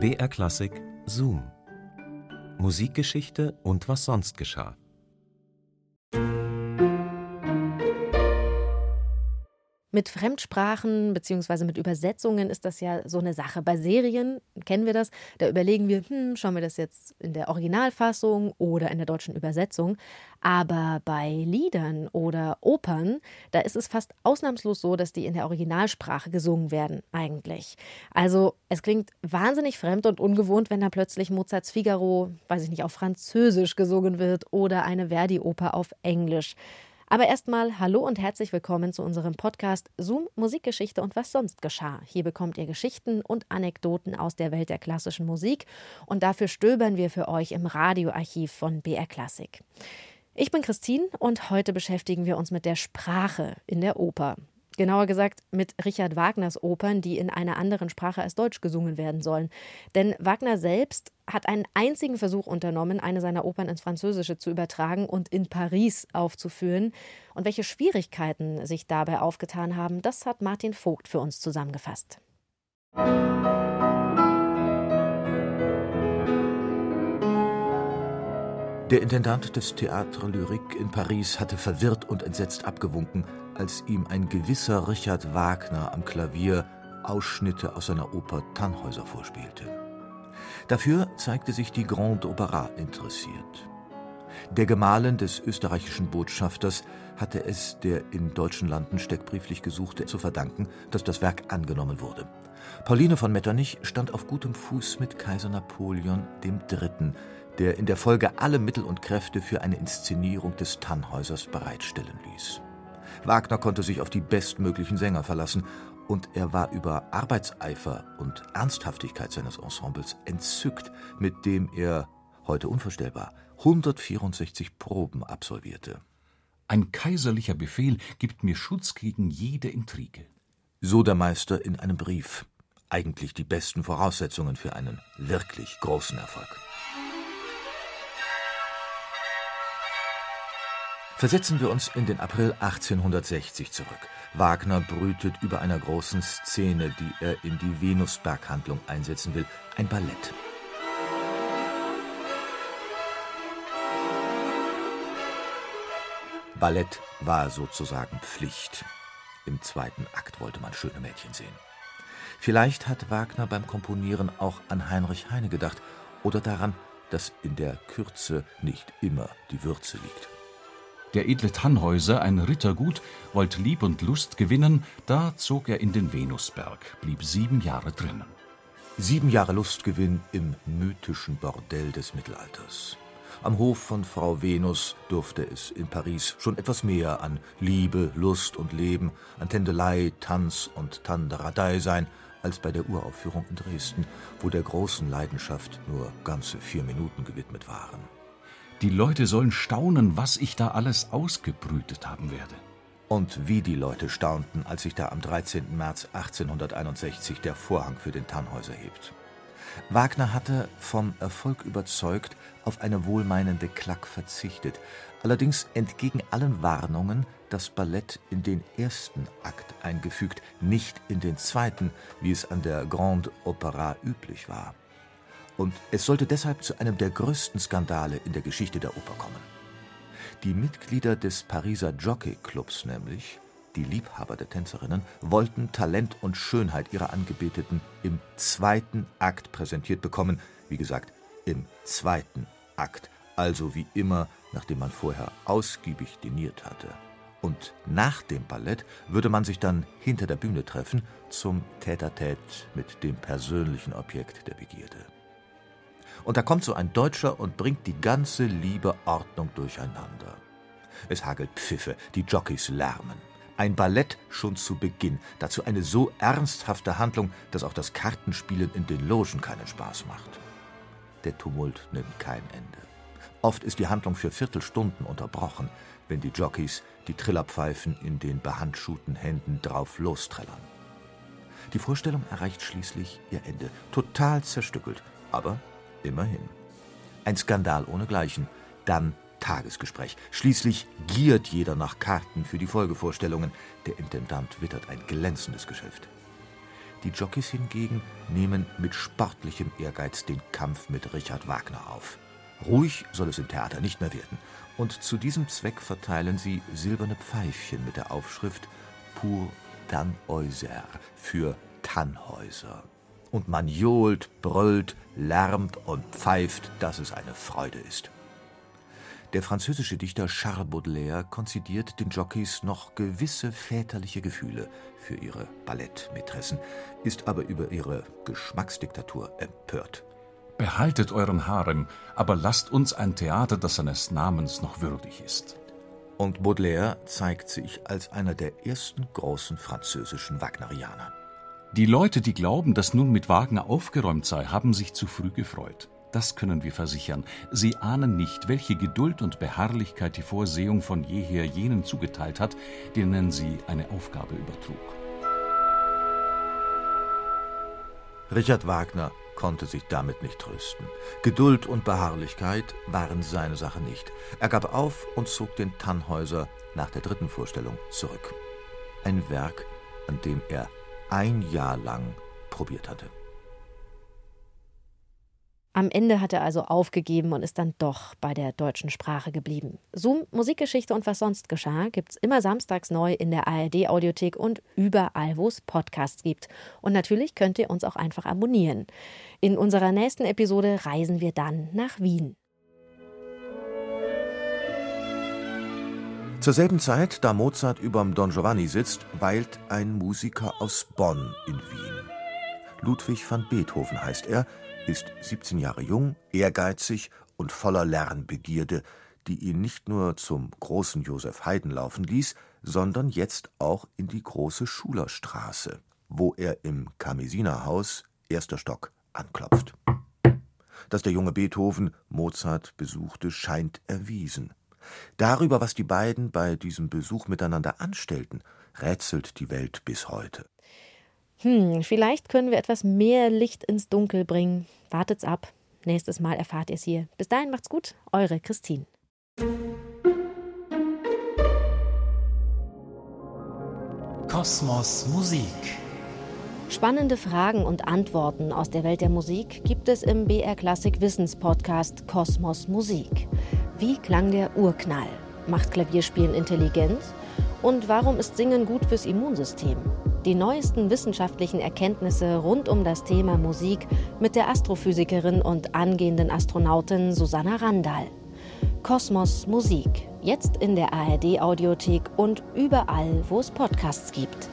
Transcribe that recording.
BR Klassik Zoom. Musikgeschichte und was sonst geschah. Mit Fremdsprachen bzw. mit Übersetzungen ist das ja so eine Sache. Bei Serien kennen wir das, da überlegen wir, hm, schauen wir das jetzt in der Originalfassung oder in der deutschen Übersetzung. Aber bei Liedern oder Opern, da ist es fast ausnahmslos so, dass die in der Originalsprache gesungen werden, eigentlich. Also es klingt wahnsinnig fremd und ungewohnt, wenn da plötzlich Mozarts Figaro, weiß ich nicht, auf Französisch gesungen wird oder eine Verdi-Oper auf Englisch. Aber erstmal hallo und herzlich willkommen zu unserem Podcast Zoom Musikgeschichte und was sonst geschah. Hier bekommt ihr Geschichten und Anekdoten aus der Welt der klassischen Musik und dafür stöbern wir für euch im Radioarchiv von BR Klassik. Ich bin Christine und heute beschäftigen wir uns mit der Sprache in der Oper. Genauer gesagt mit Richard Wagners Opern, die in einer anderen Sprache als Deutsch gesungen werden sollen. Denn Wagner selbst hat einen einzigen Versuch unternommen, eine seiner Opern ins Französische zu übertragen und in Paris aufzuführen. Und welche Schwierigkeiten sich dabei aufgetan haben, das hat Martin Vogt für uns zusammengefasst. Der Intendant des Théâtre Lyrique in Paris hatte verwirrt und entsetzt abgewunken, als ihm ein gewisser Richard Wagner am Klavier Ausschnitte aus seiner Oper Tannhäuser vorspielte. Dafür zeigte sich die Grande Opera interessiert. Der Gemahlin des österreichischen Botschafters hatte es der in deutschen Landen steckbrieflich Gesuchte zu verdanken, dass das Werk angenommen wurde. Pauline von Metternich stand auf gutem Fuß mit Kaiser Napoleon III., der in der Folge alle Mittel und Kräfte für eine Inszenierung des Tannhäusers bereitstellen ließ. Wagner konnte sich auf die bestmöglichen Sänger verlassen, und er war über Arbeitseifer und Ernsthaftigkeit seines Ensembles entzückt, mit dem er, heute unvorstellbar, 164 Proben absolvierte. Ein kaiserlicher Befehl gibt mir Schutz gegen jede Intrige. So der Meister in einem Brief. Eigentlich die besten Voraussetzungen für einen wirklich großen Erfolg. Versetzen wir uns in den April 1860 zurück. Wagner brütet über einer großen Szene, die er in die Venusberghandlung einsetzen will, ein Ballett. Ballett war sozusagen Pflicht. Im zweiten Akt wollte man schöne Mädchen sehen. Vielleicht hat Wagner beim Komponieren auch an Heinrich Heine gedacht oder daran, dass in der Kürze nicht immer die Würze liegt. Der edle Tannhäuser, ein Rittergut, wollt Lieb und Lust gewinnen, da zog er in den Venusberg, blieb sieben Jahre drinnen. Sieben Jahre Lustgewinn im mythischen Bordell des Mittelalters. Am Hof von Frau Venus durfte es in Paris schon etwas mehr an Liebe, Lust und Leben, an Tändelei, Tanz und Tanderadei sein, als bei der Uraufführung in Dresden, wo der großen Leidenschaft nur ganze vier Minuten gewidmet waren. Die Leute sollen staunen, was ich da alles ausgebrütet haben werde. Und wie die Leute staunten, als sich da am 13. März 1861 der Vorhang für den Tannhäuser hebt. Wagner hatte, vom Erfolg überzeugt, auf eine wohlmeinende Klack verzichtet, allerdings entgegen allen Warnungen das Ballett in den ersten Akt eingefügt, nicht in den zweiten, wie es an der Grande Opera üblich war und es sollte deshalb zu einem der größten Skandale in der Geschichte der Oper kommen. Die Mitglieder des Pariser Jockey-Clubs nämlich, die Liebhaber der Tänzerinnen, wollten Talent und Schönheit ihrer Angebeteten im zweiten Akt präsentiert bekommen, wie gesagt, im zweiten Akt, also wie immer, nachdem man vorher ausgiebig diniert hatte. Und nach dem Ballett würde man sich dann hinter der Bühne treffen zum Tête-à-Tête mit dem persönlichen Objekt der Begierde. Und da kommt so ein Deutscher und bringt die ganze liebe Ordnung durcheinander. Es hagelt Pfiffe, die Jockeys lärmen. Ein Ballett schon zu Beginn, dazu eine so ernsthafte Handlung, dass auch das Kartenspielen in den Logen keinen Spaß macht. Der Tumult nimmt kein Ende. Oft ist die Handlung für Viertelstunden unterbrochen, wenn die Jockeys die Trillerpfeifen in den behandschuhten Händen drauf losträllern. Die Vorstellung erreicht schließlich ihr Ende, total zerstückelt, aber Immerhin. Ein Skandal ohnegleichen. Dann Tagesgespräch. Schließlich giert jeder nach Karten für die Folgevorstellungen. Der Intendant wittert ein glänzendes Geschäft. Die Jockeys hingegen nehmen mit sportlichem Ehrgeiz den Kampf mit Richard Wagner auf. Ruhig soll es im Theater nicht mehr werden. Und zu diesem Zweck verteilen sie silberne Pfeifchen mit der Aufschrift Pour Tannhäuser für Tannhäuser. Und man johlt, brüllt, lärmt und pfeift, dass es eine Freude ist. Der französische Dichter Charles Baudelaire konzidiert den Jockeys noch gewisse väterliche Gefühle für ihre Ballettmätressen, ist aber über ihre Geschmacksdiktatur empört. Behaltet euren Harem, aber lasst uns ein Theater, das seines Namens noch würdig ist. Und Baudelaire zeigt sich als einer der ersten großen französischen Wagnerianer. Die Leute, die glauben, dass nun mit Wagner aufgeräumt sei, haben sich zu früh gefreut. Das können wir versichern. Sie ahnen nicht, welche Geduld und Beharrlichkeit die Vorsehung von jeher jenen zugeteilt hat, denen sie eine Aufgabe übertrug. Richard Wagner konnte sich damit nicht trösten. Geduld und Beharrlichkeit waren seine Sache nicht. Er gab auf und zog den Tannhäuser nach der dritten Vorstellung zurück. Ein Werk, an dem er ein Jahr lang probiert hatte. Am Ende hat er also aufgegeben und ist dann doch bei der deutschen Sprache geblieben. Zoom, Musikgeschichte und was sonst geschah, gibt's immer samstags neu in der ARD-Audiothek und überall, wo es Podcasts gibt. Und natürlich könnt ihr uns auch einfach abonnieren. In unserer nächsten Episode reisen wir dann nach Wien. Zur selben Zeit, da Mozart überm Don Giovanni sitzt, weilt ein Musiker aus Bonn in Wien. Ludwig van Beethoven heißt er, ist 17 Jahre jung, ehrgeizig und voller Lernbegierde, die ihn nicht nur zum großen Josef Haydn laufen ließ, sondern jetzt auch in die große Schulerstraße, wo er im Kamesinerhaus, erster Stock, anklopft. Dass der junge Beethoven Mozart besuchte, scheint erwiesen. Darüber, was die beiden bei diesem Besuch miteinander anstellten, rätselt die Welt bis heute. Hm, vielleicht können wir etwas mehr Licht ins Dunkel bringen. Wartet's ab. Nächstes Mal erfahrt ihr es hier. Bis dahin macht's gut. Eure Christine. Kosmos Musik. Spannende Fragen und Antworten aus der Welt der Musik gibt es im BR Klassik Wissenspodcast Kosmos Musik. Wie klang der Urknall? Macht Klavierspielen intelligent? Und warum ist Singen gut fürs Immunsystem? Die neuesten wissenschaftlichen Erkenntnisse rund um das Thema Musik mit der Astrophysikerin und angehenden Astronautin Susanna Randall. Kosmos Musik, jetzt in der ARD Audiothek und überall, wo es Podcasts gibt.